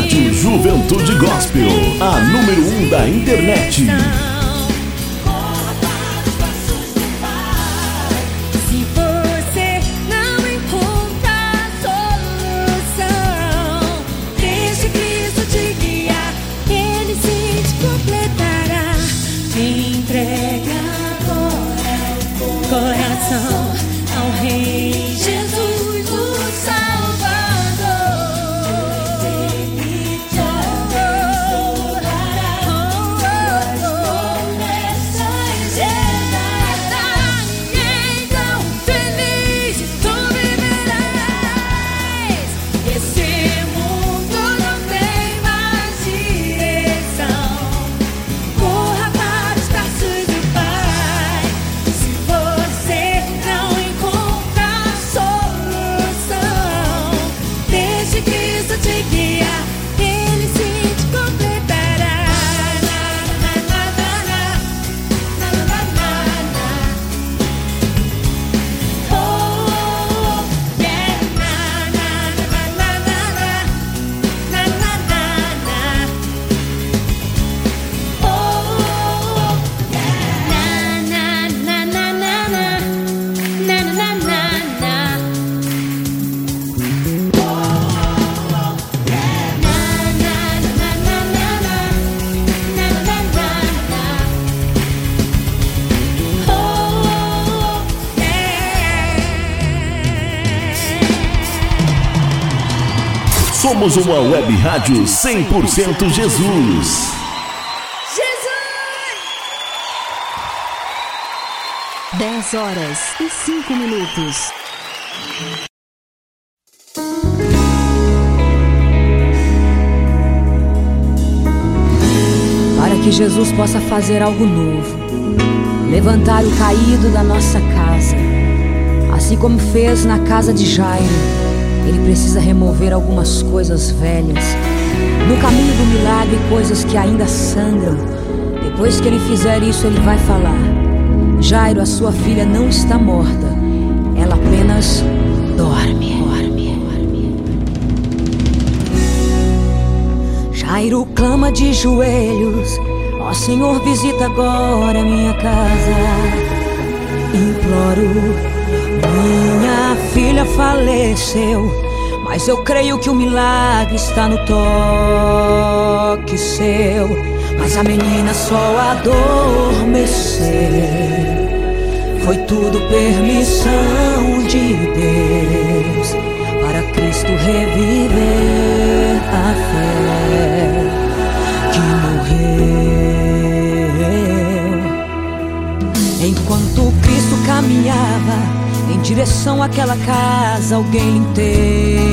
Rádio Juventude Gospel, a número 1 um da internet. Somos uma web rádio 100% Jesus. Jesus! 10 horas e 5 minutos. Para que Jesus possa fazer algo novo, levantar o caído da nossa casa, assim como fez na casa de Jairo ele precisa remover algumas coisas velhas. No caminho do milagre, coisas que ainda sangram. Depois que ele fizer isso, ele vai falar: Jairo, a sua filha não está morta. Ela apenas dorme. dorme. Jairo clama de joelhos. Ó oh, Senhor, visita agora minha casa. Imploro minha filha faleceu, mas eu creio que o milagre está no toque seu. Mas a menina só adormeceu. Foi tudo permissão de Deus para Cristo reviver a fé que morreu. Enquanto Cristo caminhava em direção àquela casa, alguém interrompeu.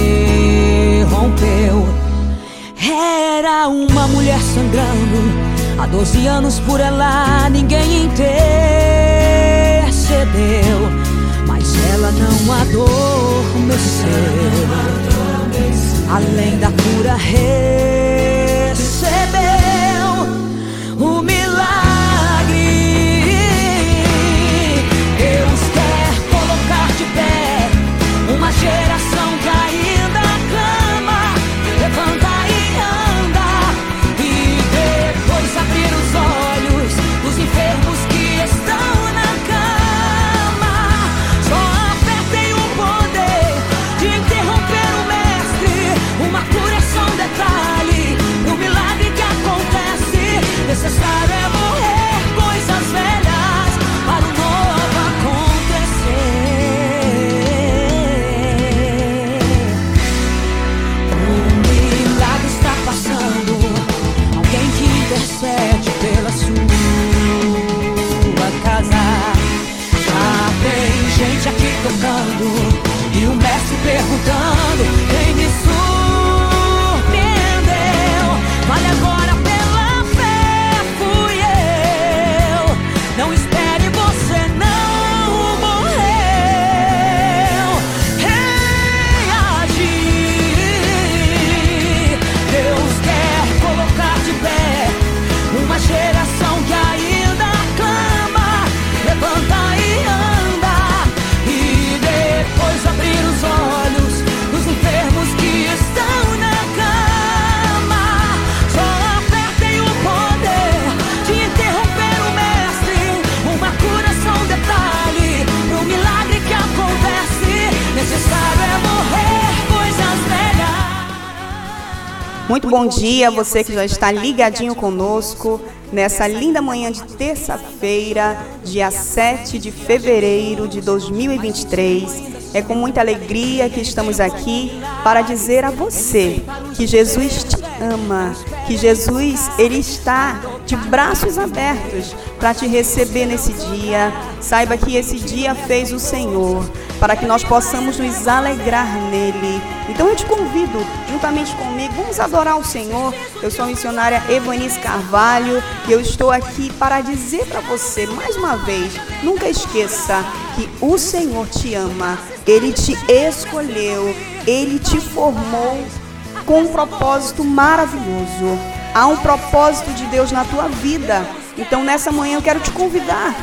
Era uma mulher sangrando. Há 12 anos por ela ninguém intercedeu. Mas ela não adormeceu. Além da cura recebeu bom dia a você que já está ligadinho conosco nessa linda manhã de terça-feira, dia 7 de fevereiro de 2023. É com muita alegria que estamos aqui para dizer a você que Jesus te ama, que Jesus ele está de braços abertos para te receber nesse dia. Saiba que esse dia fez o Senhor para que nós possamos nos alegrar nele. Então eu te convido, juntamente comigo, vamos adorar o Senhor. Eu sou a missionária Evanice Carvalho e eu estou aqui para dizer para você mais uma vez: nunca esqueça que o Senhor te ama, ele te escolheu, ele te formou com um propósito maravilhoso. Há um propósito de Deus na tua vida. Então nessa manhã eu quero te convidar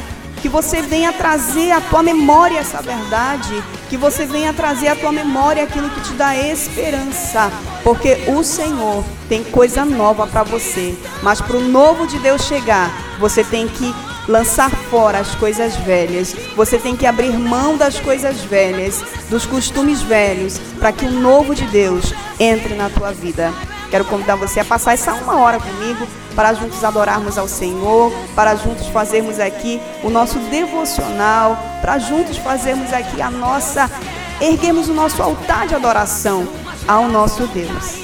que você venha trazer à tua memória essa verdade, que você venha trazer à tua memória aquilo que te dá esperança, porque o Senhor tem coisa nova para você, mas para o novo de Deus chegar, você tem que lançar fora as coisas velhas. Você tem que abrir mão das coisas velhas, dos costumes velhos, para que o novo de Deus entre na tua vida. Quero convidar você a passar essa uma hora comigo para juntos adorarmos ao Senhor, para juntos fazermos aqui o nosso devocional, para juntos fazermos aqui a nossa, erguemos o nosso altar de adoração ao nosso Deus.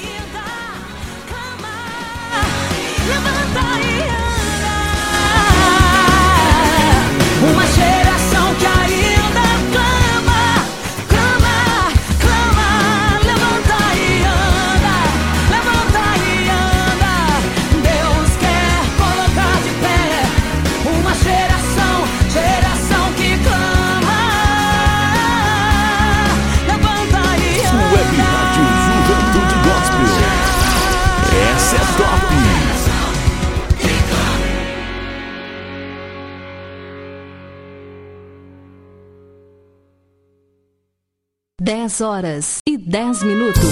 Dez horas e dez minutos.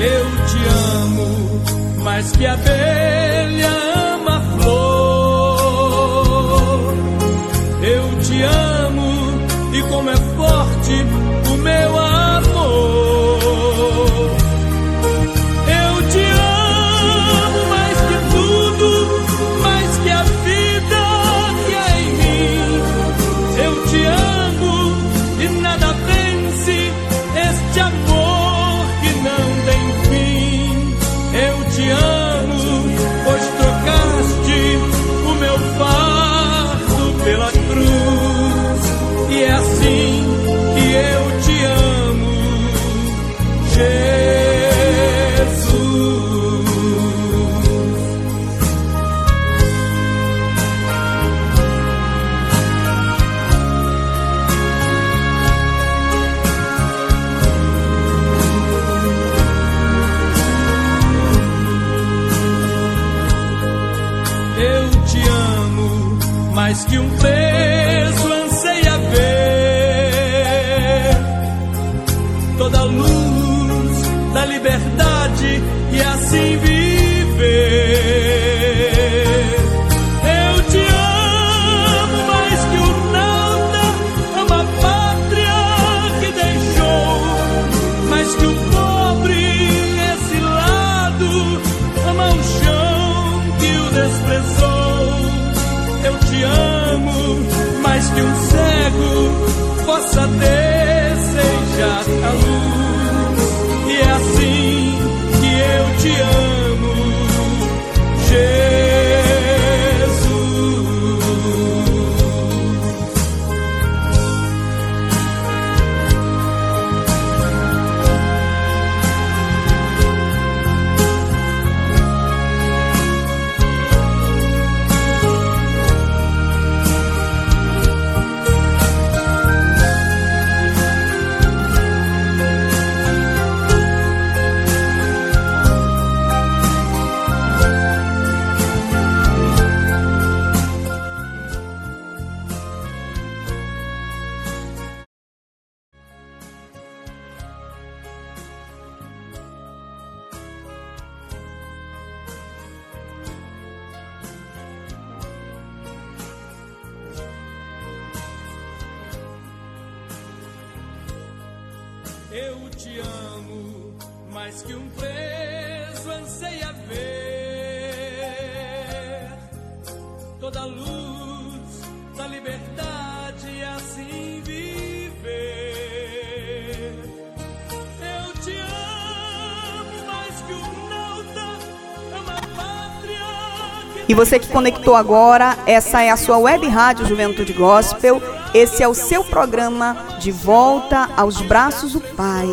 Eu te amo mais que a abelha ama a flor. Eu te amo e como é forte E você que conectou agora, essa é a sua web rádio Juventude Gospel. Esse é o seu programa De Volta aos Braços do Pai.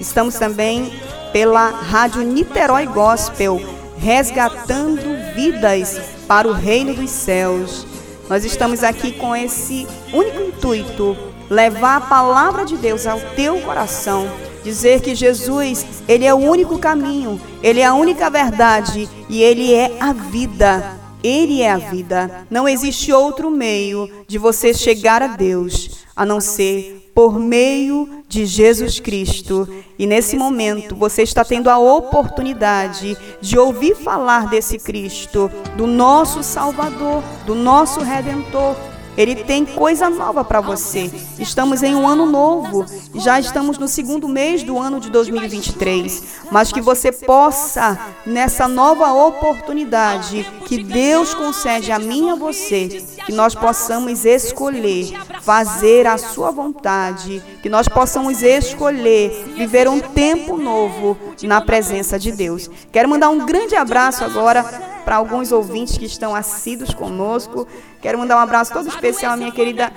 Estamos também pela Rádio Niterói Gospel, resgatando vidas para o reino dos céus. Nós estamos aqui com esse único intuito: levar a palavra de Deus ao teu coração. Dizer que Jesus, Ele é o único caminho, Ele é a única verdade e Ele é a vida. Ele é a vida. Não existe outro meio de você chegar a Deus a não ser por meio de Jesus Cristo. E nesse momento você está tendo a oportunidade de ouvir falar desse Cristo, do nosso Salvador, do nosso Redentor. Ele tem coisa nova para você. Estamos em um ano novo, já estamos no segundo mês do ano de 2023, mas que você possa, nessa nova oportunidade que Deus concede a mim e a você, que nós possamos escolher fazer a sua vontade, que nós possamos escolher viver um tempo novo na presença de Deus. Quero mandar um grande abraço agora para alguns ouvintes que estão assíduos conosco. Quero mandar um abraço todo especial à minha querida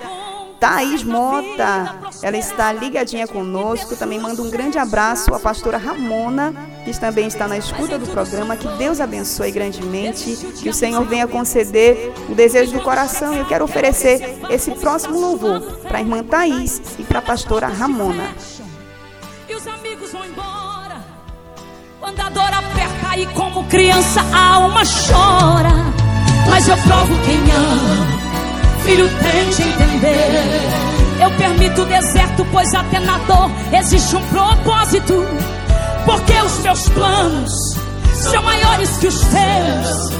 Thaís Mota. Ela está ligadinha conosco. Também mando um grande abraço à pastora Ramona, que também está na escuta do programa. Que Deus abençoe grandemente. Que o Senhor venha conceder o desejo do coração. Eu quero oferecer esse próximo louvor para a irmã Thaís e para a pastora Ramona. E os amigos vão embora. Quando a dor aperta e como criança a alma chora. Mas eu provo quem ama. Filho, tente entender. Eu permito o deserto, pois até na dor existe um propósito. Porque os meus planos são maiores que os teus.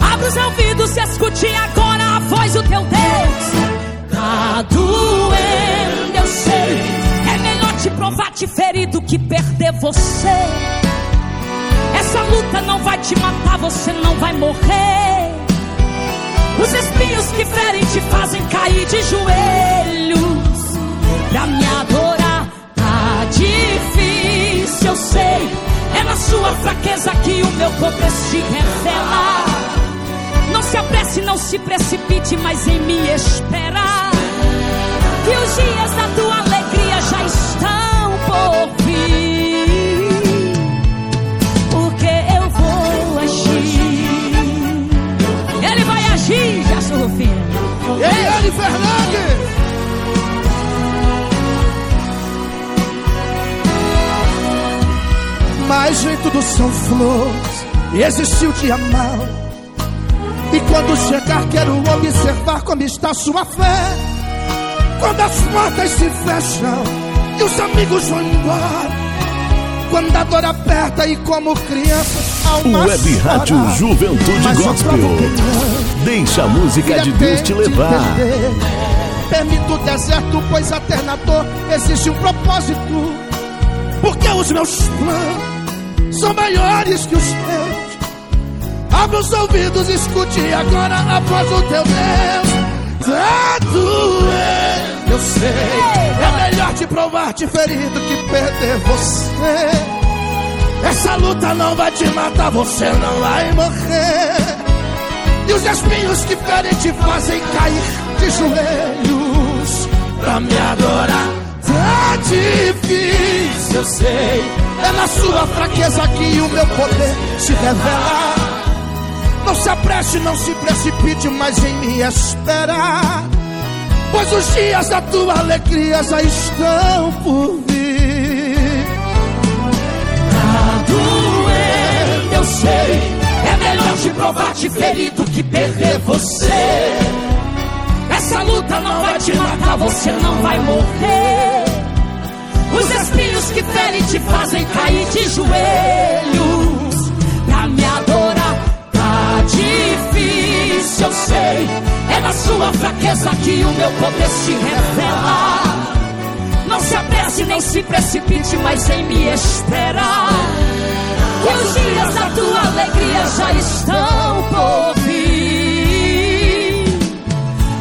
Abra os ouvidos e escute agora a voz do teu Deus. Tá doendo, eu sei. É melhor te provar te ferido que perder você. Essa luta não vai te matar, você não vai morrer. Os espinhos que ferem te fazem cair de joelhos pra me adorar. Tá difícil, eu sei. É na sua fraqueza que o meu poder se revela. Não se apresse, não se precipite, mas em me esperar. Que os dias da tua Eliane Fernandes! Mas nem tudo são flores, existe o dia mau. E quando chegar, quero observar como está sua fé. Quando as portas se fecham e os amigos vão embora. Quando a dor aperta e como criança, alma Web Rádio chora. Juventude Mas eu Gospel. Deixa a música de Deus te levar. Permito o deserto, pois até na dor existe um propósito. Porque os meus planos são maiores que os teus. Abra os ouvidos, escute agora a voz do teu Deus. Tá doendo, eu sei. É melhor te provar, te ferir do que perder você. Essa luta não vai te matar, você não vai morrer. E os espinhos que ferem te fazem cair de joelhos pra me adorar. Tá difícil, eu sei. É na sua fraqueza que o meu poder se revela. Não se apresse, não se precipite, mas em me esperar. Pois os dias da tua alegria já estão por vir. Tá doendo, eu sei. É melhor te provar te ferido que perder você. Essa luta não vai te matar, você não vai morrer. Os espinhos que ferem te fazem cair de joelhos pra me adorar. Tá difícil, eu sei. É na sua fraqueza que o meu poder se revela. Não se apresse não se precipite mais em me esperar. Que os dias da tua alegria já estão por vir.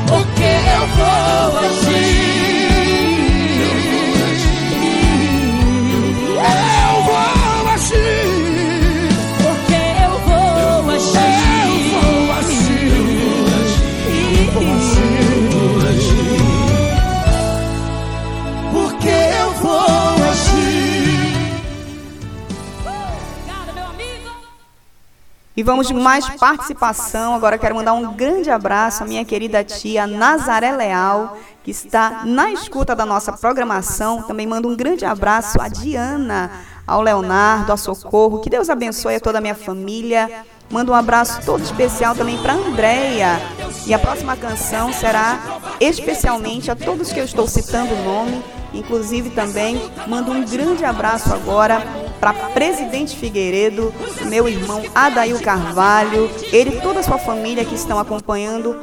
Porque eu vou agir. Eu vou E vamos de mais participação. Agora quero mandar um grande abraço à minha querida tia Nazaré Leal, que está na escuta da nossa programação. Também mando um grande abraço à Diana, ao Leonardo, ao Socorro. Que Deus abençoe a toda a minha família. Mando um abraço todo especial também para Andréia. E a próxima canção será especialmente a todos que eu estou citando o nome. Inclusive também mando um grande abraço agora para Presidente Figueiredo, meu irmão Adail Carvalho, ele e toda a sua família que estão acompanhando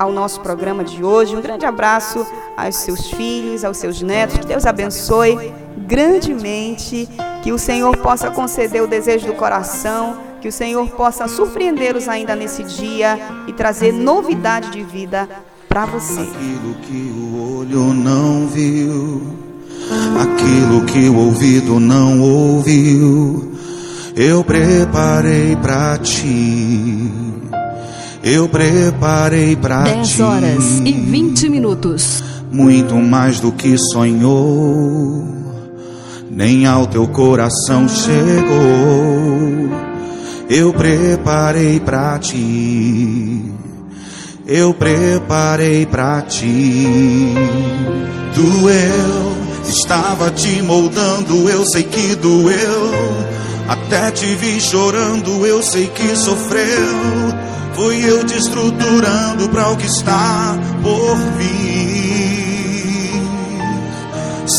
ao nosso programa de hoje. Um grande abraço aos seus filhos, aos seus netos. Que Deus abençoe grandemente. Que o Senhor possa conceder o desejo do coração. Que o Senhor possa surpreendê-los ainda nesse dia e trazer novidade de vida para você. Aquilo que o olho não viu, aquilo que o ouvido não ouviu, eu preparei pra ti. Eu preparei 10 ti. horas e 20 minutos. muito mais do que sonhou, nem ao teu coração chegou. Eu preparei pra ti, eu preparei pra ti. Doeu, estava te moldando, eu sei que doeu. Até te vi chorando, eu sei que sofreu. Foi eu te estruturando para o que está por vir.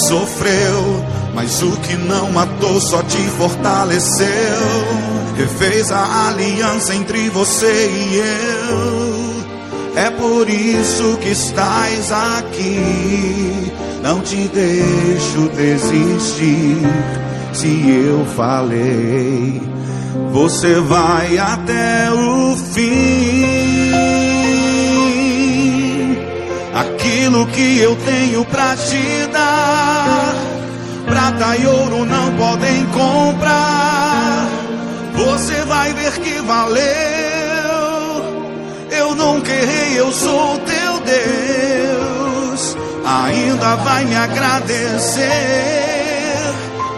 Sofreu, mas o que não matou só te fortaleceu. Refez a aliança entre você e eu. É por isso que estás aqui. Não te deixo desistir. Se eu falei, você vai até o fim. Aquilo que eu tenho pra te dar, prata e ouro não podem comprar. Você vai ver que valeu. Nunca errei, eu sou teu Deus. Ainda vai me agradecer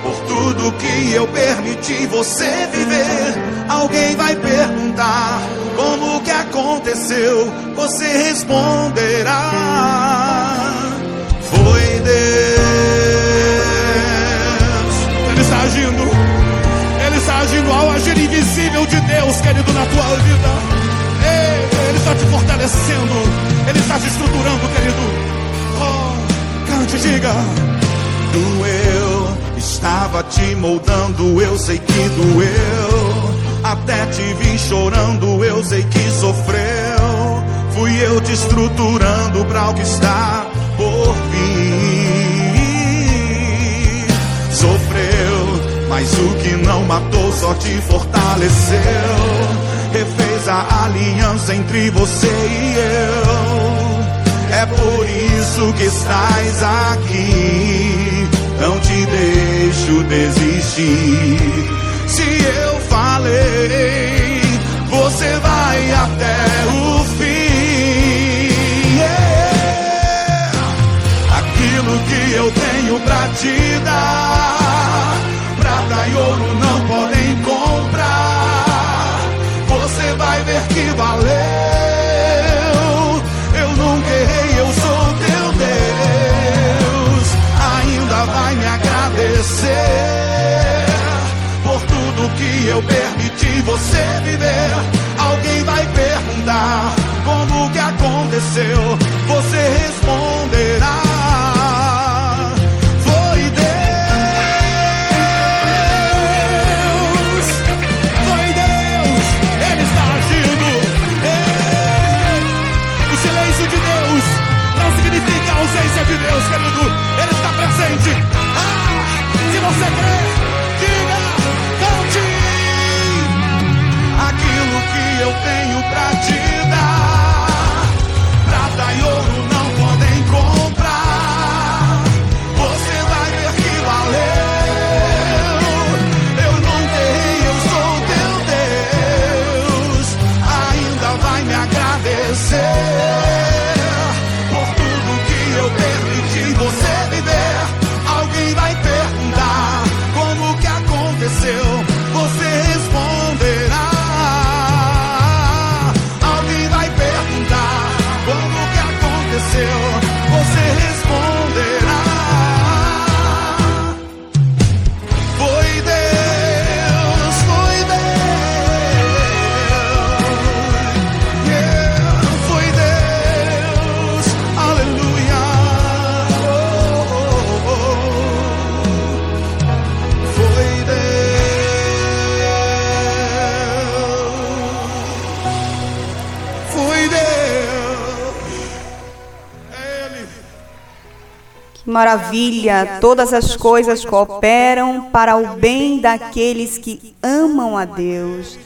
por tudo que eu permiti você viver. Alguém vai perguntar como que aconteceu. Você responderá: Foi Deus. Ele está agindo. Ele está agindo ao agir invisível de Deus, querido, na tua vida. Ele está te fortalecendo. Ele está te estruturando, querido. Oh, cante, diga. Doeu, estava te moldando, eu sei que doeu. Até te vi chorando, eu sei que sofreu. Fui eu te estruturando para o que está por vir. Sofreu, mas o que não matou só te fortaleceu. Refez a aliança entre você e eu. É por isso que estás aqui. Não te deixo desistir. Se eu falei, você vai até o fim. Yeah. Aquilo que eu tenho pra te dar, prata e ouro não podem que valeu. Eu nunca errei, eu sou teu Deus. Ainda vai me agradecer por tudo que eu permiti você viver. Alguém vai perguntar como que aconteceu. Você responderá. Maravilha! Todas as coisas cooperam para o bem daqueles que amam a Deus.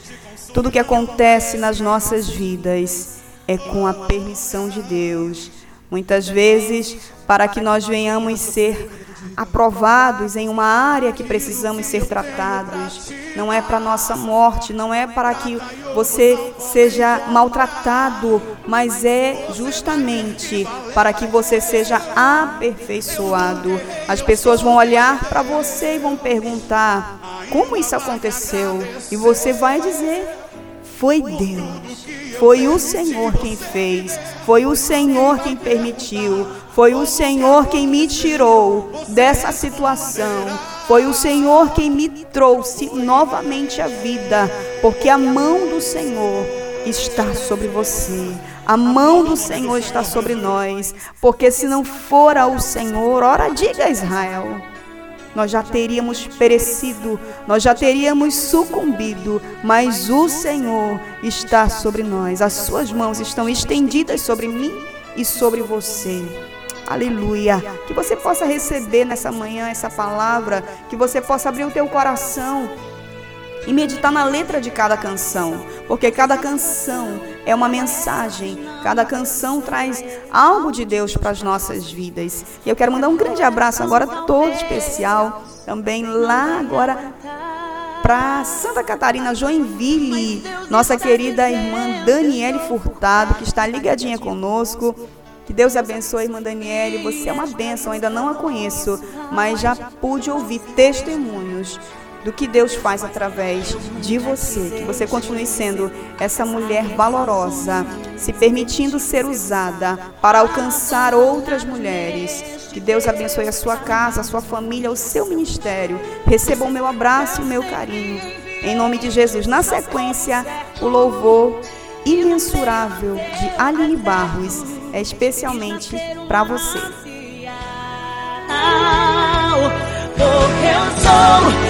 Tudo que acontece nas nossas vidas é com a permissão de Deus. Muitas vezes, para que nós venhamos ser aprovados em uma área que precisamos ser tratados. Não é para nossa morte, não é para que você seja maltratado, mas é justamente para que você seja aperfeiçoado. As pessoas vão olhar para você e vão perguntar: como isso aconteceu? E você vai dizer: foi Deus. Foi o Senhor quem fez, foi o Senhor quem permitiu, foi o Senhor quem me tirou dessa situação. Foi o Senhor quem me trouxe novamente à vida, porque a mão do Senhor está sobre você. A mão do Senhor está sobre nós, porque se não fora o Senhor, ora diga Israel, nós já teríamos perecido, nós já teríamos sucumbido, mas o Senhor está sobre nós. As suas mãos estão estendidas sobre mim e sobre você. Aleluia. Que você possa receber nessa manhã essa palavra, que você possa abrir o teu coração e meditar na letra de cada canção, porque cada canção é uma mensagem, cada canção traz algo de Deus para as nossas vidas. E eu quero mandar um grande abraço agora todo especial também lá agora para Santa Catarina, Joinville, nossa querida irmã Daniele Furtado, que está ligadinha conosco. Que Deus abençoe, irmã Daniele. Você é uma bênção, ainda não a conheço, mas já pude ouvir testemunhos do que Deus faz através de você. Que você continue sendo essa mulher valorosa, se permitindo ser usada para alcançar outras mulheres. Que Deus abençoe a sua casa, a sua família, o seu ministério. Receba o meu abraço e o meu carinho. Em nome de Jesus. Na sequência, o louvor imensurável de Aline Barros é especialmente para você. Porque eu sou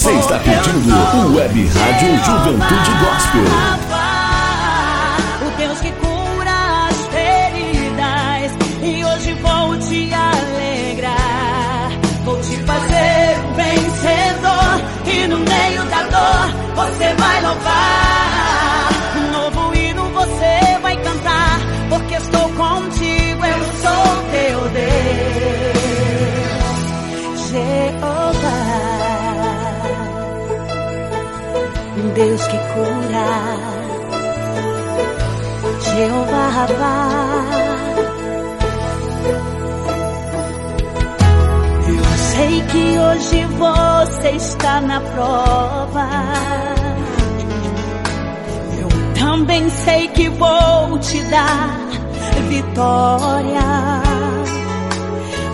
Você está pedindo o Web Rádio Juventude Gospel. O Deus que cura as feridas e hoje vou te alegrar. Vou te fazer um vencedor e no meio da dor você vai louvar. Deus que cura, Jeová Rabbá. Eu sei que hoje você está na prova. Eu também sei que vou te dar vitória.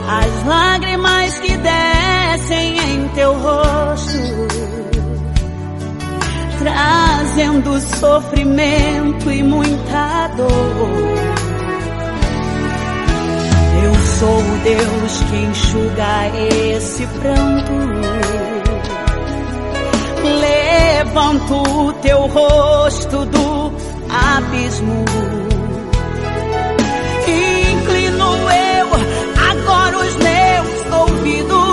As lágrimas que descem em teu rosto trazendo sofrimento e muita dor. Eu sou o Deus que enxuga esse pranto. Levanto o teu rosto do abismo. Inclino eu agora os meus ouvidos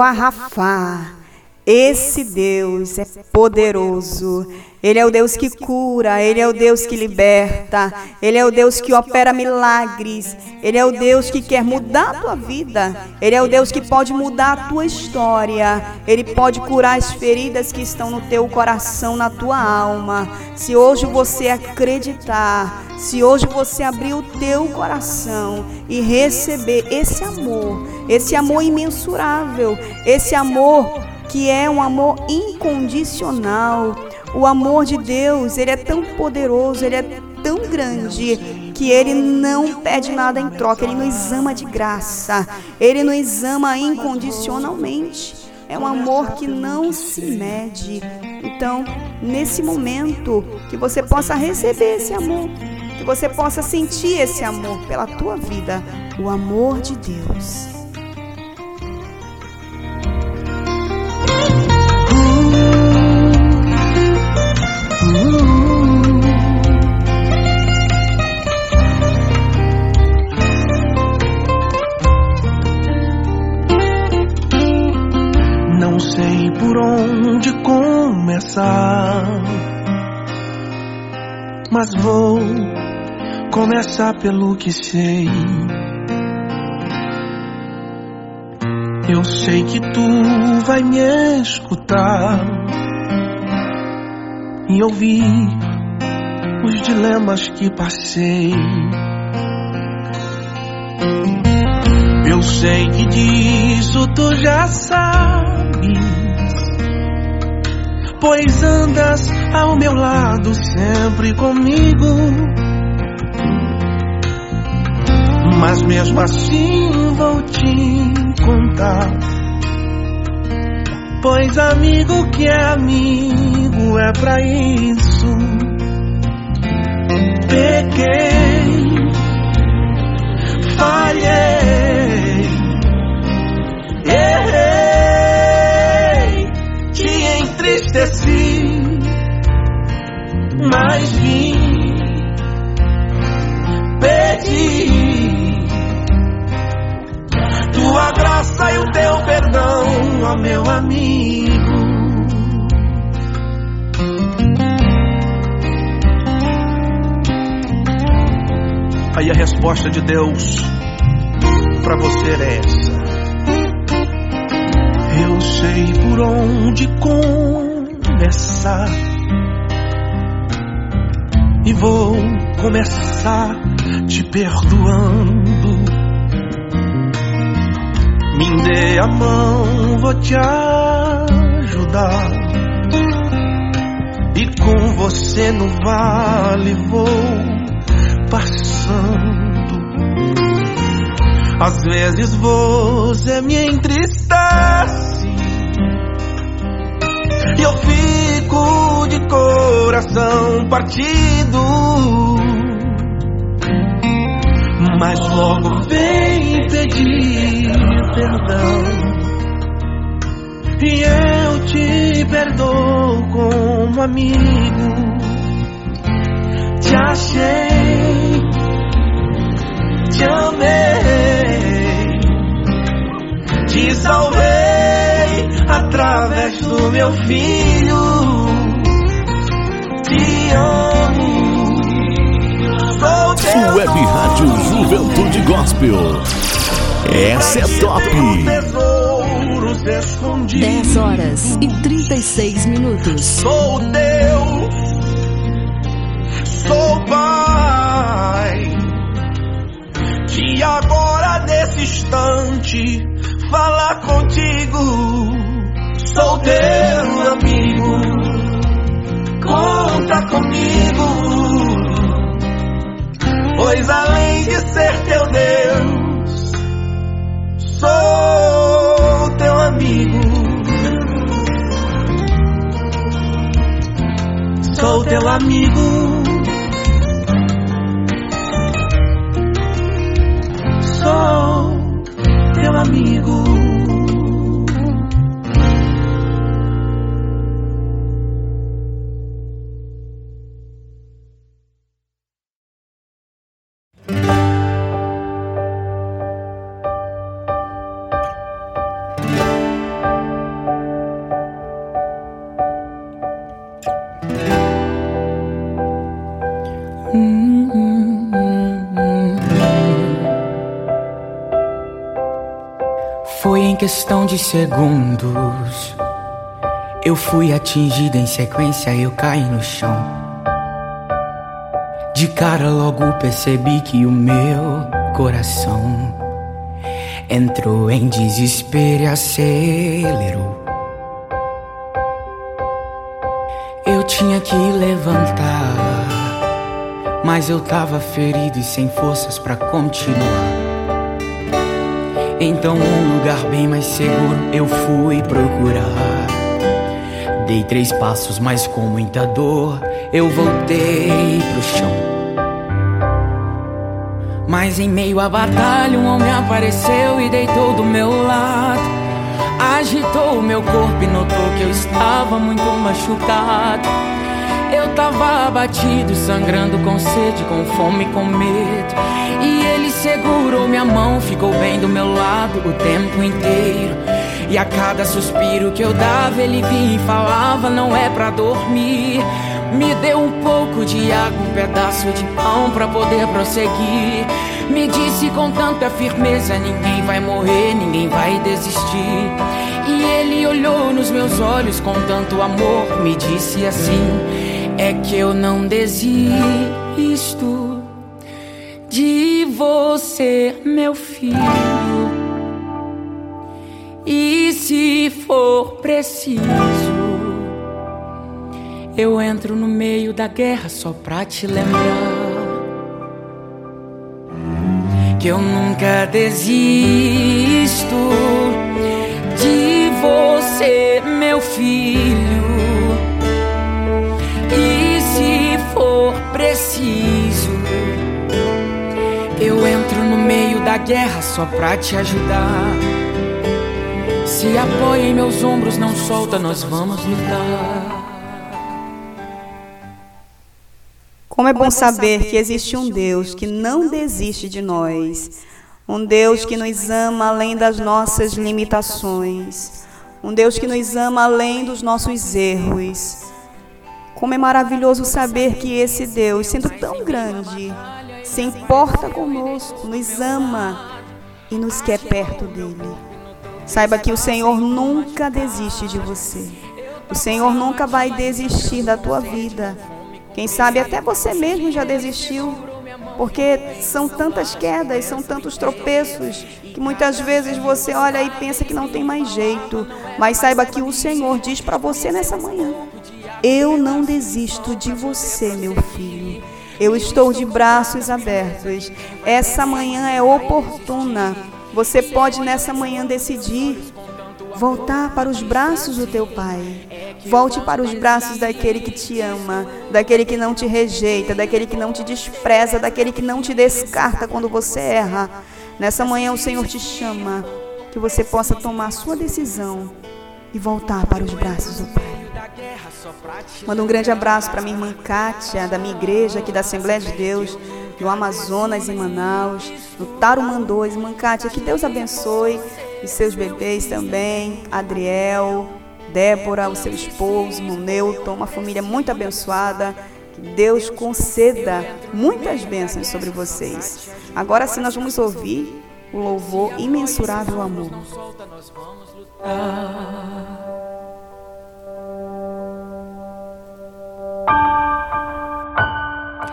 Jeová esse Deus é poderoso. Ele é o Deus que cura, ele é o Deus que liberta, ele é o Deus que opera milagres, ele é o Deus que quer mudar a tua vida, ele é o Deus que pode mudar a tua história, ele pode curar as feridas que estão no teu coração, na tua alma. Se hoje você acreditar, se hoje você abrir o teu coração e receber esse amor, esse amor imensurável, esse amor que é um amor incondicional. O amor de Deus, ele é tão poderoso, ele é tão grande que ele não pede nada em troca, ele nos ama de graça. Ele nos ama incondicionalmente. É um amor que não se mede. Então, nesse momento, que você possa receber esse amor, que você possa sentir esse amor pela tua vida, o amor de Deus. Mas vou começar pelo que sei. Eu sei que tu vai me escutar e ouvir os dilemas que passei. Eu sei que disso tu já sabes, pois andas ao meu lado sempre comigo. Mas mesmo assim vou te contar, pois amigo que é amigo é pra isso. Pequei, falhei, errei, entristeci, mas vim, pedi tua graça e o teu perdão, ó meu amigo. Aí a resposta de Deus para você é essa. Eu sei por onde começar. E vou começar te perdoando. Me dê a mão, vou te ajudar. E com você no vale vou passando. Às vezes você me entristece. E eu fico de coração partido. Mas logo vem pedir perdão. E eu te perdoo como amigo. Te achei, te amei, te salvei através do meu filho. Te amo, sou teu Web Rádio Juventude Gospel. Essa é top. tesouros escondidos. 10 horas e 36 minutos. Sou teu Sou pai que agora nesse instante falar contigo. Sou teu amigo, conta comigo. Pois além de ser teu Deus, sou teu amigo. Sou teu amigo. Sou teu amigo. Questão de segundos. Eu fui atingida em sequência, eu caí no chão. De cara logo percebi que o meu coração entrou em desespero e acelerou. Eu tinha que levantar, mas eu tava ferido e sem forças para continuar. Então, um lugar bem mais seguro eu fui procurar. Dei três passos, mas com muita dor eu voltei pro chão. Mas em meio à batalha, um homem apareceu e deitou do meu lado. Agitou o meu corpo e notou que eu estava muito machucado. Eu tava abatido, sangrando com sede, com fome, com medo. E ele segurou minha mão, ficou bem do meu lado o tempo inteiro. E a cada suspiro que eu dava, ele vinha e falava: Não é pra dormir. Me deu um pouco de água, um pedaço de pão pra poder prosseguir. Me disse com tanta firmeza: Ninguém vai morrer, ninguém vai desistir. E ele olhou nos meus olhos com tanto amor, me disse assim é que eu não desisto de você, meu filho. E se for preciso, eu entro no meio da guerra só pra te lembrar que eu nunca desisto de você, meu filho. preciso. Da guerra só pra te ajudar. Se apoia em meus ombros, não solta, nós vamos lutar. Como é bom saber que existe um Deus que não desiste de nós. Um Deus que nos ama além das nossas limitações. Um Deus que nos ama além dos nossos erros. Como é maravilhoso saber que esse Deus, sendo tão grande, se importa conosco, nos ama e nos quer perto dele. Saiba que o Senhor nunca desiste de você. O Senhor nunca vai desistir da tua vida. Quem sabe até você mesmo já desistiu, porque são tantas quedas, são tantos tropeços, que muitas vezes você olha e pensa que não tem mais jeito. Mas saiba que o Senhor diz para você nessa manhã: eu não desisto de você, meu filho. Eu estou de braços abertos. Essa manhã é oportuna. Você pode nessa manhã decidir voltar para os braços do teu pai. Volte para os braços daquele que te ama, daquele que não te rejeita, daquele que não te despreza, daquele que não te descarta quando você erra. Nessa manhã o Senhor te chama que você possa tomar sua decisão e voltar para os braços do Pai. Manda um grande abraço para minha irmã Kátia, da minha igreja aqui da Assembleia de Deus, do Amazonas em Manaus, no Tarumã 2. Irmã Kátia, que Deus abençoe os seus bebês também, Adriel, Débora, o seu esposo, o Newton, uma família muito abençoada. Que Deus conceda muitas bênçãos sobre vocês. Agora sim nós vamos ouvir o louvor imensurável amor.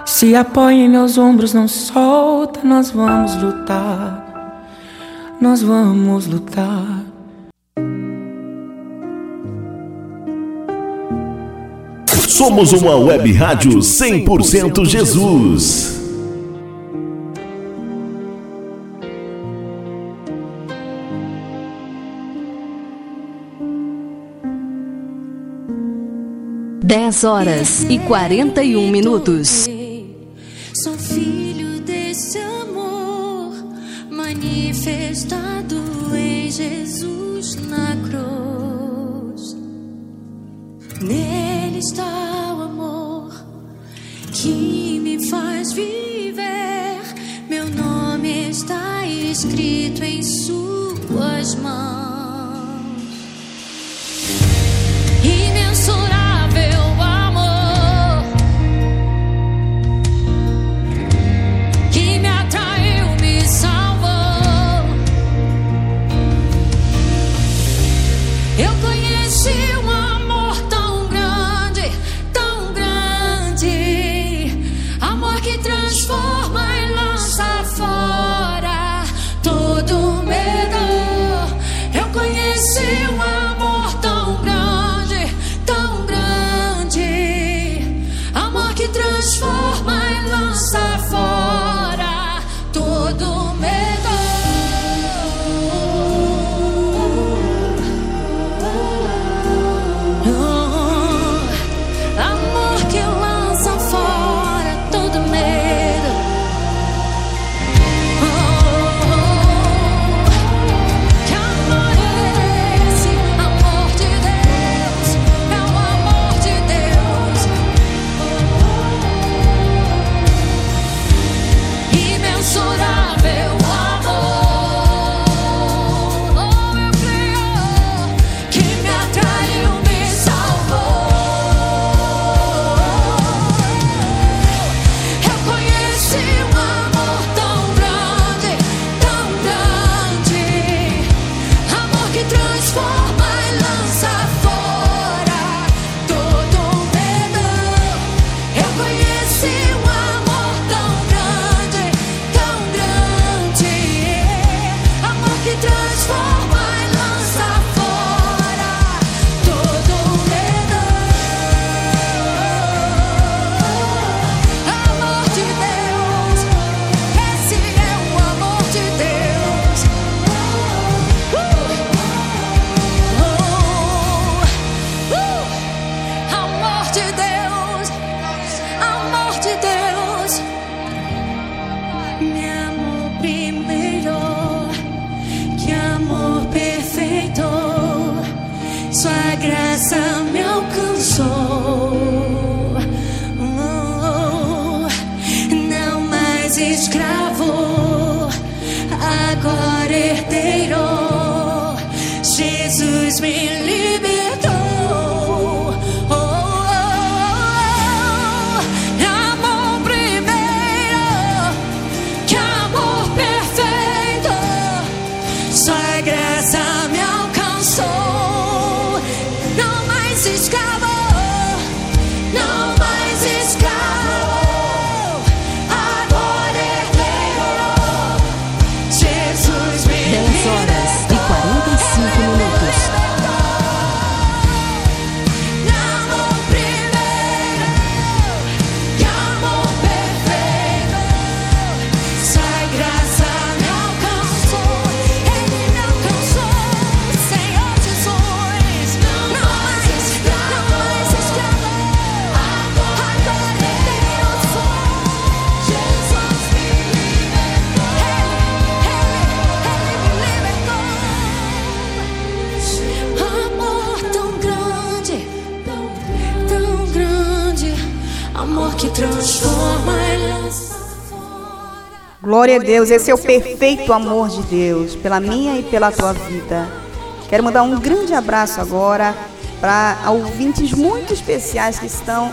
Se apoia em meus ombros, não solta. Nós vamos lutar. Nós vamos lutar. Somos uma web rádio 100% Jesus. Dez horas e quarenta e um minutos. Sou filho desse amor manifestado em Jesus na cruz. Nele está o amor que me faz viver. Meu nome está escrito em Suas mãos. Imensurável amor Glória a Deus, esse é o perfeito amor de Deus, pela minha e pela tua vida. Quero mandar um grande abraço agora para ouvintes muito especiais que estão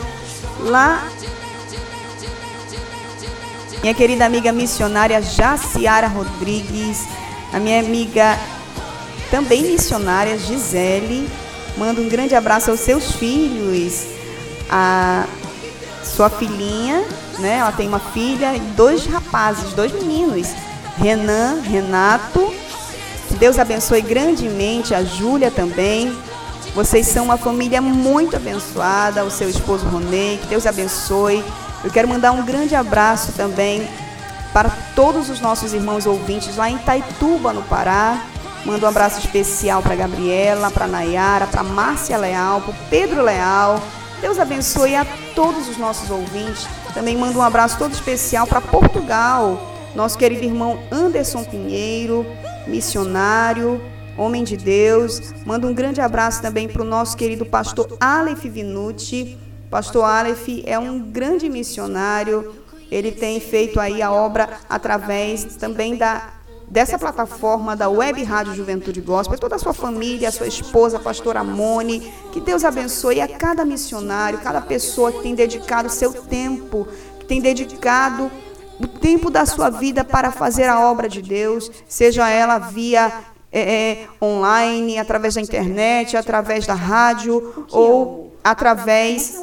lá. Minha querida amiga missionária Jaciara Rodrigues, a minha amiga também missionária Gisele. Manda um grande abraço aos seus filhos, a sua filhinha, né? Ela tem uma filha e dois rapazes, dois meninos, Renan, Renato. Que Deus abençoe grandemente a Júlia também. Vocês são uma família muito abençoada, o seu esposo Ronei, que Deus abençoe. Eu quero mandar um grande abraço também para todos os nossos irmãos ouvintes lá em Taituba, no Pará. Mando um abraço especial para Gabriela, para Nayara, para Márcia Leal, para Pedro Leal. Deus abençoe a todos os nossos ouvintes. Também mando um abraço todo especial para Portugal, nosso querido irmão Anderson Pinheiro, missionário, homem de Deus. Mando um grande abraço também para o nosso querido pastor Aleph Vinucci. Pastor Aleph é um grande missionário. Ele tem feito aí a obra através também da dessa plataforma da Web Rádio Juventude Gospel, toda a sua família, a sua esposa, a pastora Mone, que Deus abençoe a cada missionário, cada pessoa que tem dedicado seu tempo, que tem dedicado o tempo da sua vida para fazer a obra de Deus, seja ela via é, é, online, através da internet, através da rádio ou através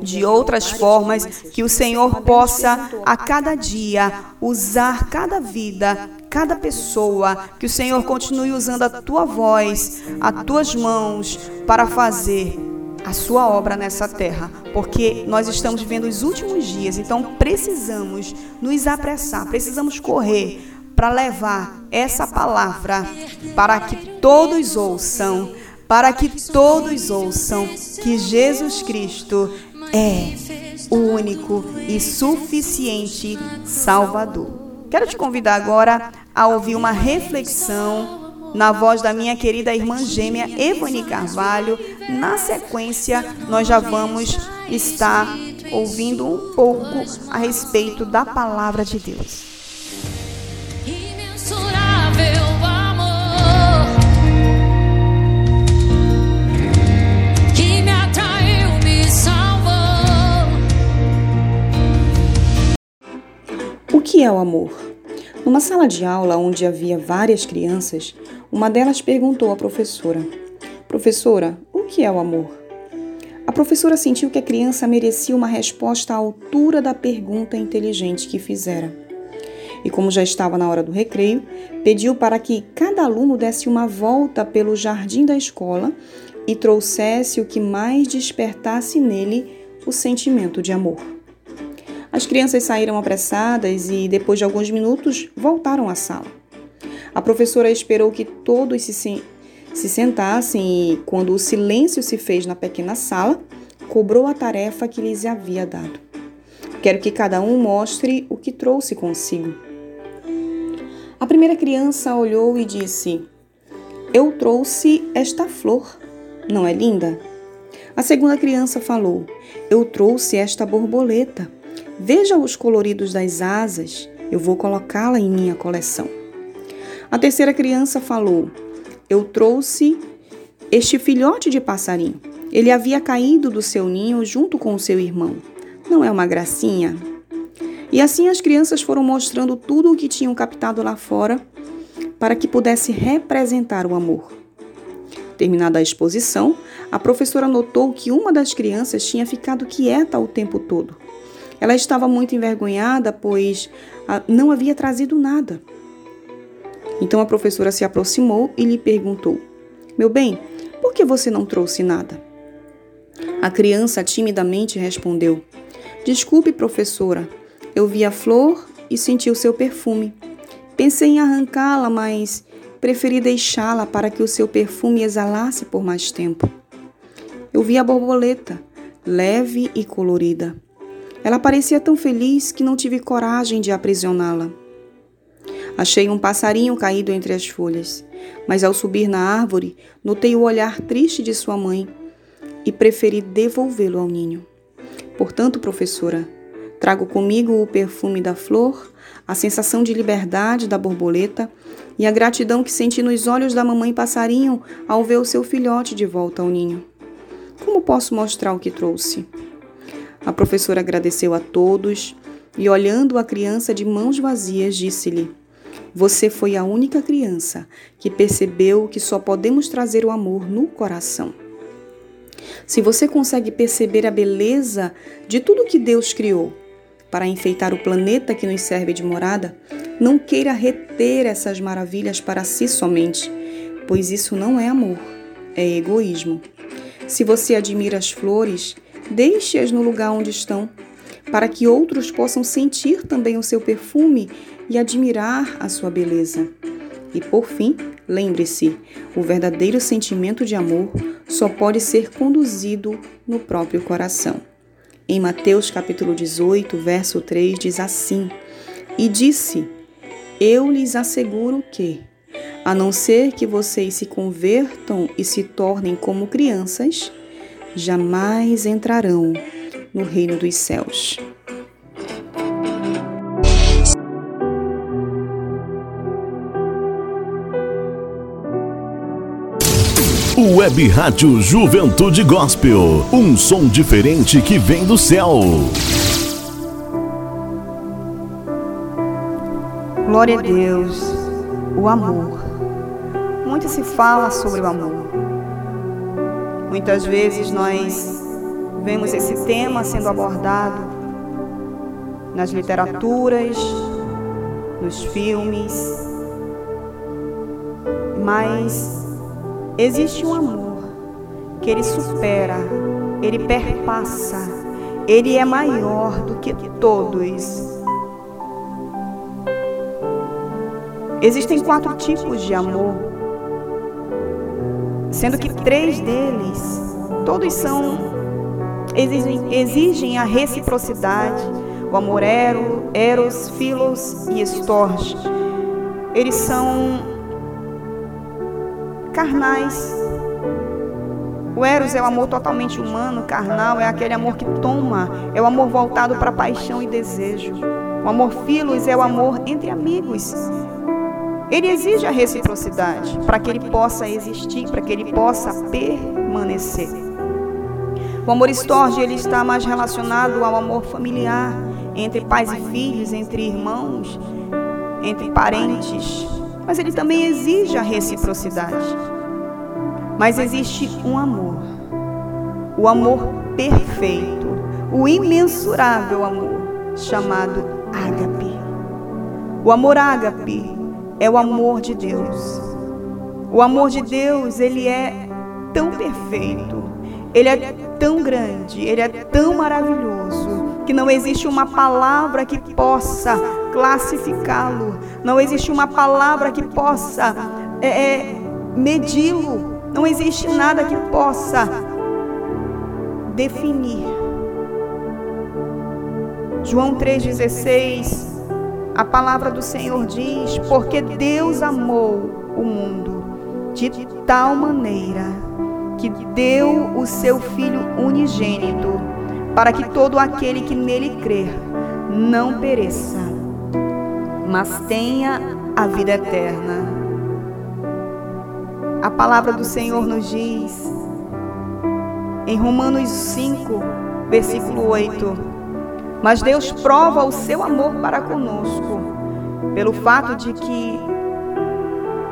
de outras formas, que o Senhor possa a cada dia. usar cada vida, cada pessoa, que o Senhor continue usando a tua voz, as tuas mãos para fazer a sua obra nessa terra, porque nós estamos vivendo os últimos dias, então precisamos nos apressar, precisamos correr para levar essa palavra para que todos ouçam para que todos ouçam que Jesus Cristo é o único e suficiente Salvador. Quero te convidar agora a ouvir uma reflexão na voz da minha querida irmã gêmea Evani Carvalho. Na sequência, nós já vamos estar ouvindo um pouco a respeito da palavra de Deus. Que é o amor? Numa sala de aula onde havia várias crianças, uma delas perguntou à professora: Professora, o que é o amor? A professora sentiu que a criança merecia uma resposta à altura da pergunta inteligente que fizera. E como já estava na hora do recreio, pediu para que cada aluno desse uma volta pelo jardim da escola e trouxesse o que mais despertasse nele o sentimento de amor. As crianças saíram apressadas e, depois de alguns minutos, voltaram à sala. A professora esperou que todos se, se sentassem e, quando o silêncio se fez na pequena sala, cobrou a tarefa que lhes havia dado. Quero que cada um mostre o que trouxe consigo. A primeira criança olhou e disse: Eu trouxe esta flor. Não é linda? A segunda criança falou: Eu trouxe esta borboleta. Veja os coloridos das asas, eu vou colocá-la em minha coleção. A terceira criança falou: Eu trouxe este filhote de passarinho. Ele havia caído do seu ninho junto com o seu irmão. Não é uma gracinha? E assim as crianças foram mostrando tudo o que tinham captado lá fora para que pudesse representar o amor. Terminada a exposição, a professora notou que uma das crianças tinha ficado quieta o tempo todo. Ela estava muito envergonhada, pois ah, não havia trazido nada. Então a professora se aproximou e lhe perguntou: Meu bem, por que você não trouxe nada? A criança timidamente respondeu: Desculpe, professora, eu vi a flor e senti o seu perfume. Pensei em arrancá-la, mas preferi deixá-la para que o seu perfume exalasse por mais tempo. Eu vi a borboleta, leve e colorida. Ela parecia tão feliz que não tive coragem de aprisioná-la. Achei um passarinho caído entre as folhas, mas ao subir na árvore, notei o olhar triste de sua mãe e preferi devolvê-lo ao ninho. Portanto, professora, trago comigo o perfume da flor, a sensação de liberdade da borboleta e a gratidão que senti nos olhos da mamãe passarinho ao ver o seu filhote de volta ao ninho. Como posso mostrar o que trouxe? A professora agradeceu a todos e, olhando a criança de mãos vazias, disse-lhe: Você foi a única criança que percebeu que só podemos trazer o amor no coração. Se você consegue perceber a beleza de tudo que Deus criou para enfeitar o planeta que nos serve de morada, não queira reter essas maravilhas para si somente, pois isso não é amor, é egoísmo. Se você admira as flores, deixe-as no lugar onde estão, para que outros possam sentir também o seu perfume e admirar a sua beleza. E por fim, lembre-se: o verdadeiro sentimento de amor só pode ser conduzido no próprio coração. Em Mateus capítulo 18, verso 3 diz assim: E disse: Eu lhes asseguro que, a não ser que vocês se convertam e se tornem como crianças, jamais entrarão no reino dos céus. Web Rádio Juventude Gospel, um som diferente que vem do céu. Glória a Deus, o amor. Muito se fala sobre o amor. Muitas vezes nós vemos esse tema sendo abordado nas literaturas, nos filmes, mas existe um amor que ele supera, ele perpassa, ele é maior do que todos. Existem quatro tipos de amor, sendo que três deles, todos são exigem, exigem a reciprocidade, o amor ero, eros, filos e estorge. Eles são carnais. O eros é o amor totalmente humano, carnal, é aquele amor que toma, é o amor voltado para paixão e desejo. O amor filos é o amor entre amigos, ele exige a reciprocidade para que ele possa existir, para que ele possa permanecer. O amor estorge ele está mais relacionado ao amor familiar, entre pais e filhos, entre irmãos, entre parentes, mas ele também exige a reciprocidade. Mas existe um amor, o amor perfeito, o imensurável amor, chamado ágape. O amor ágape é o amor de Deus. O amor de Deus, ele é tão perfeito, ele é tão grande, ele é tão maravilhoso, que não existe uma palavra que possa classificá-lo, não existe uma palavra que possa é, é, medi-lo, não existe nada que possa definir. João 3,16 a palavra do Senhor diz: Porque Deus amou o mundo de tal maneira que deu o seu Filho unigênito, para que todo aquele que nele crer não pereça, mas tenha a vida eterna. A palavra do Senhor nos diz, em Romanos 5, versículo 8, mas Deus prova o seu amor para conosco pelo fato de que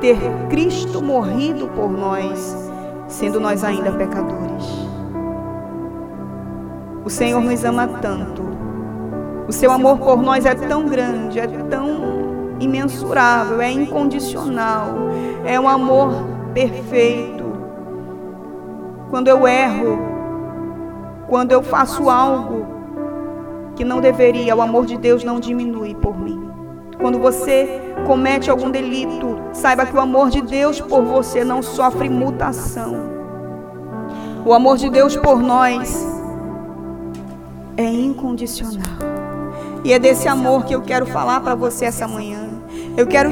ter Cristo morrido por nós, sendo nós ainda pecadores. O Senhor nos ama tanto. O seu amor por nós é tão grande, é tão imensurável, é incondicional. É um amor perfeito. Quando eu erro, quando eu faço algo que não deveria, o amor de Deus não diminui por mim. Quando você comete algum delito, saiba que o amor de Deus por você não sofre mutação. O amor de Deus por nós é incondicional. E é desse amor que eu quero falar para você essa manhã. Eu quero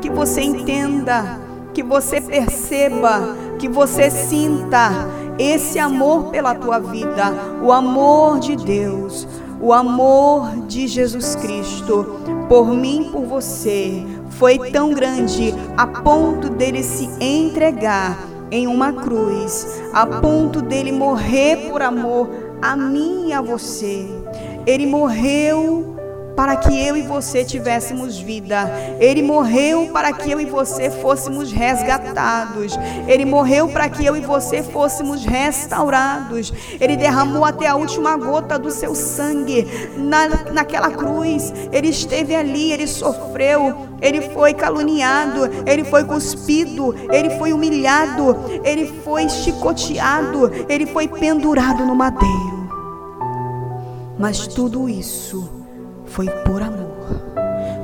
que você entenda, que você perceba, que você sinta esse amor pela tua vida, o amor de Deus, o amor de Jesus Cristo por mim, por você, foi tão grande a ponto dele se entregar em uma cruz, a ponto dele morrer por amor a mim e a você. Ele morreu para que eu e você tivéssemos vida. Ele morreu para que eu e você fôssemos resgatados. Ele morreu para que eu e você fôssemos restaurados. Ele derramou até a última gota do seu sangue na, naquela cruz. Ele esteve ali, ele sofreu, ele foi caluniado, ele foi cuspido, ele foi humilhado, ele foi chicoteado, ele foi pendurado no madeiro. Mas tudo isso foi por amor.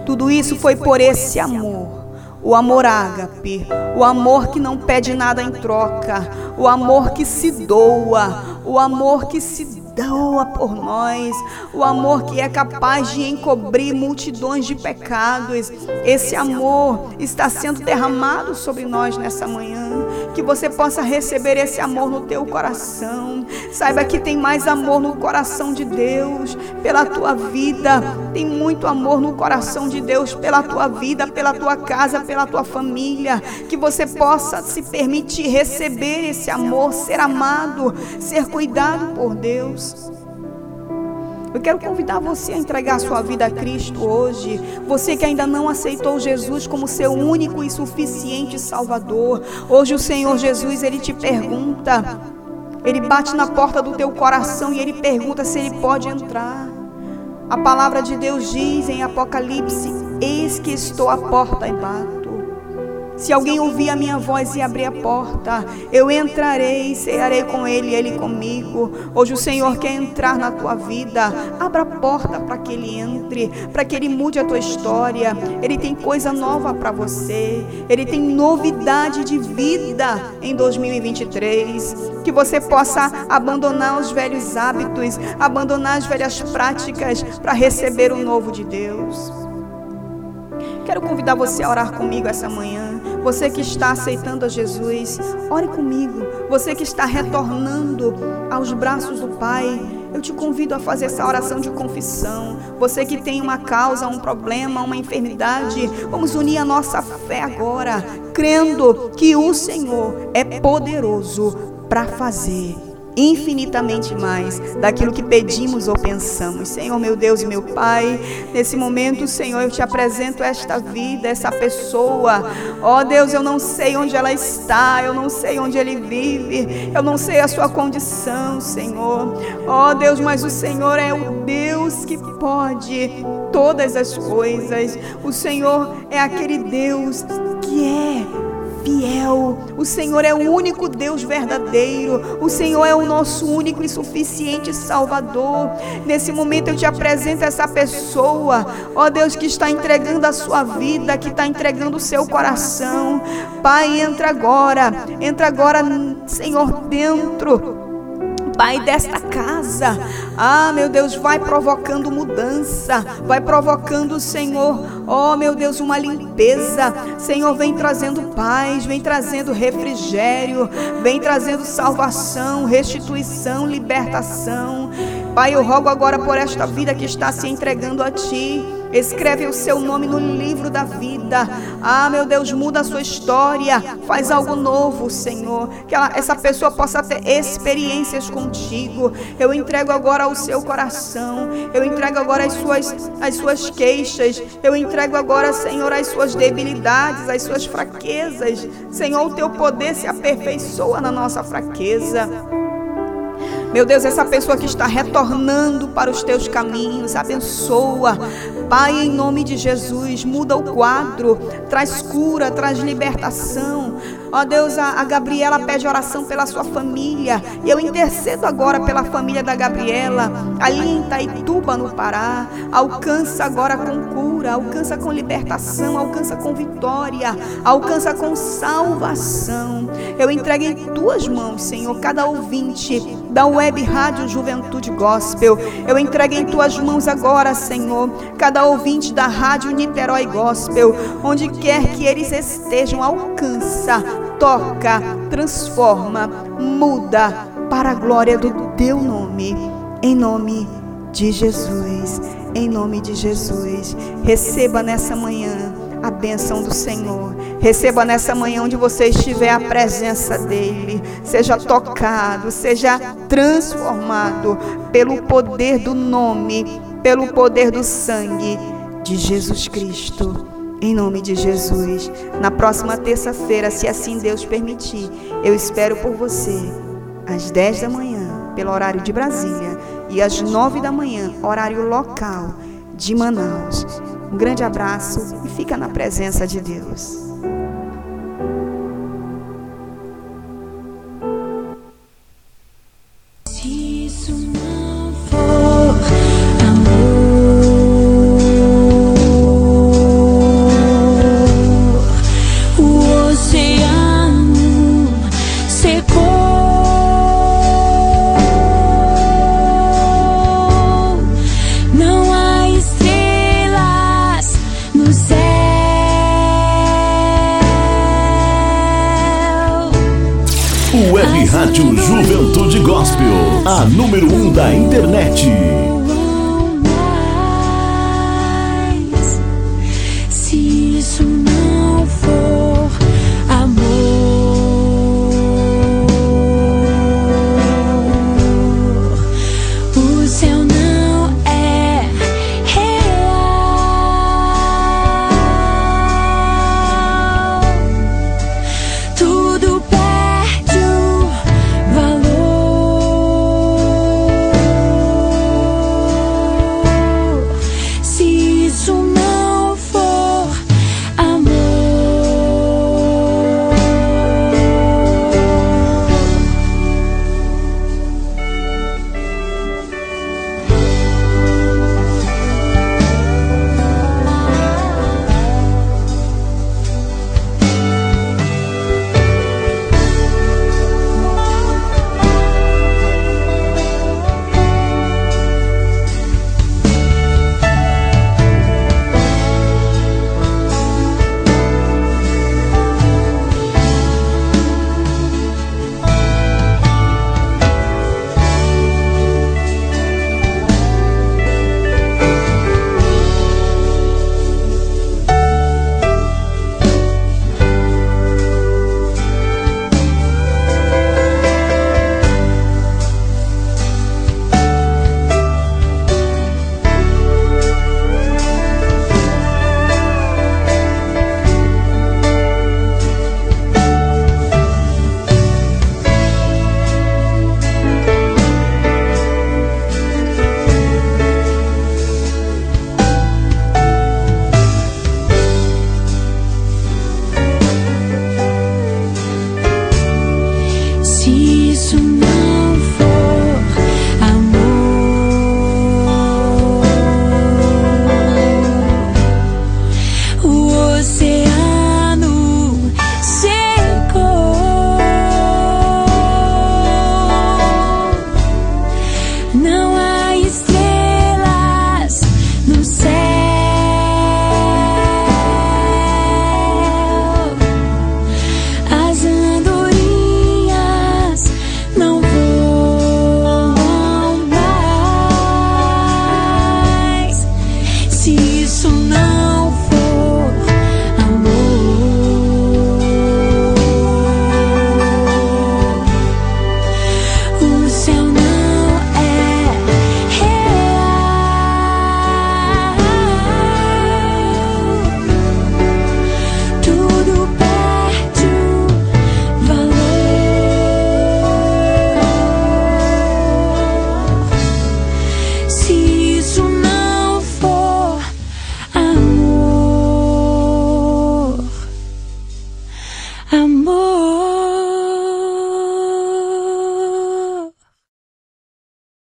Tudo isso foi por esse amor. O amor ágape, o amor que não pede nada em troca, o amor que se doa, o amor que se doa por nós, o amor que é capaz de encobrir multidões de pecados. Esse amor está sendo derramado sobre nós nessa manhã. Que você possa receber esse amor no teu coração. Saiba que tem mais amor no coração de Deus pela tua vida. Tem muito amor no coração de Deus pela tua vida, pela tua casa, pela tua família. Que você possa se permitir receber esse amor, ser amado, ser cuidado por Deus. Eu quero convidar você a entregar sua vida a Cristo hoje. Você que ainda não aceitou Jesus como seu único e suficiente Salvador. Hoje o Senhor Jesus, ele te pergunta. Ele bate na porta do teu coração e ele pergunta se ele pode entrar. A palavra de Deus diz em Apocalipse: Eis que estou à porta e bato. Se alguém ouvir a minha voz e abrir a porta, eu entrarei, cearei com ele e ele comigo. Hoje o Senhor quer entrar na tua vida. Abra a porta para que ele entre, para que ele mude a tua história. Ele tem coisa nova para você. Ele tem novidade de vida em 2023. Que você possa abandonar os velhos hábitos, abandonar as velhas práticas para receber o novo de Deus. Quero convidar você a orar comigo essa manhã. Você que está aceitando a Jesus, ore comigo. Você que está retornando aos braços do Pai, eu te convido a fazer essa oração de confissão. Você que tem uma causa, um problema, uma enfermidade, vamos unir a nossa fé agora, crendo que o Senhor é poderoso para fazer infinitamente mais daquilo que pedimos ou pensamos. Senhor, meu Deus e meu Pai, nesse momento, Senhor, eu te apresento esta vida, essa pessoa. Ó oh, Deus, eu não sei onde ela está, eu não sei onde ele vive, eu não sei a sua condição, Senhor. Ó oh, Deus, mas o Senhor é o Deus que pode todas as coisas. O Senhor é aquele Deus que é fiel. O Senhor é o único Deus verdadeiro. O Senhor é o nosso único e suficiente Salvador. Nesse momento eu te apresento essa pessoa, ó Deus, que está entregando a sua vida, que está entregando o seu coração. Pai, entra agora, entra agora, Senhor, dentro Pai, desta casa. Ah, meu Deus, vai provocando mudança, vai provocando, Senhor, oh, meu Deus, uma limpeza. Senhor, vem trazendo paz, vem trazendo refrigério, vem trazendo salvação, restituição, libertação. Pai, eu rogo agora por esta vida que está se entregando a Ti. Escreve o seu nome no livro da vida. Ah, meu Deus, muda a sua história. Faz algo novo, Senhor. Que ela, essa pessoa possa ter experiências contigo. Eu entrego agora o seu coração. Eu entrego agora as suas, as suas queixas. Eu entrego agora, Senhor, as suas debilidades, as suas fraquezas. Senhor, o teu poder se aperfeiçoa na nossa fraqueza. Meu Deus, essa pessoa que está retornando para os teus caminhos, abençoa. Pai, em nome de Jesus, muda o quadro, traz cura, traz libertação. Ó Deus, a, a Gabriela pede oração pela sua família. E eu intercedo agora pela família da Gabriela, ali em Itaituba, no Pará. Alcança agora com cura, alcança com libertação, alcança com vitória, alcança com salvação. Eu entrego em tuas mãos, Senhor, cada ouvinte da web Rádio Juventude Gospel. Eu entrego em tuas mãos agora, Senhor, cada ouvinte da Rádio Niterói Gospel, onde quer que eles estejam, alcança, toca, transforma, muda para a glória do teu nome. Em nome de Jesus. Em nome de Jesus. Receba nessa manhã a bênção do Senhor. Receba nessa manhã onde você estiver a presença dEle. Seja tocado, seja transformado pelo poder do nome pelo poder do sangue de Jesus Cristo. Em nome de Jesus. Na próxima terça-feira, se assim Deus permitir, eu espero por você às 10 da manhã, pelo horário de Brasília, e às 9 da manhã, horário local de Manaus. Um grande abraço e fica na presença de Deus. A número um da internet.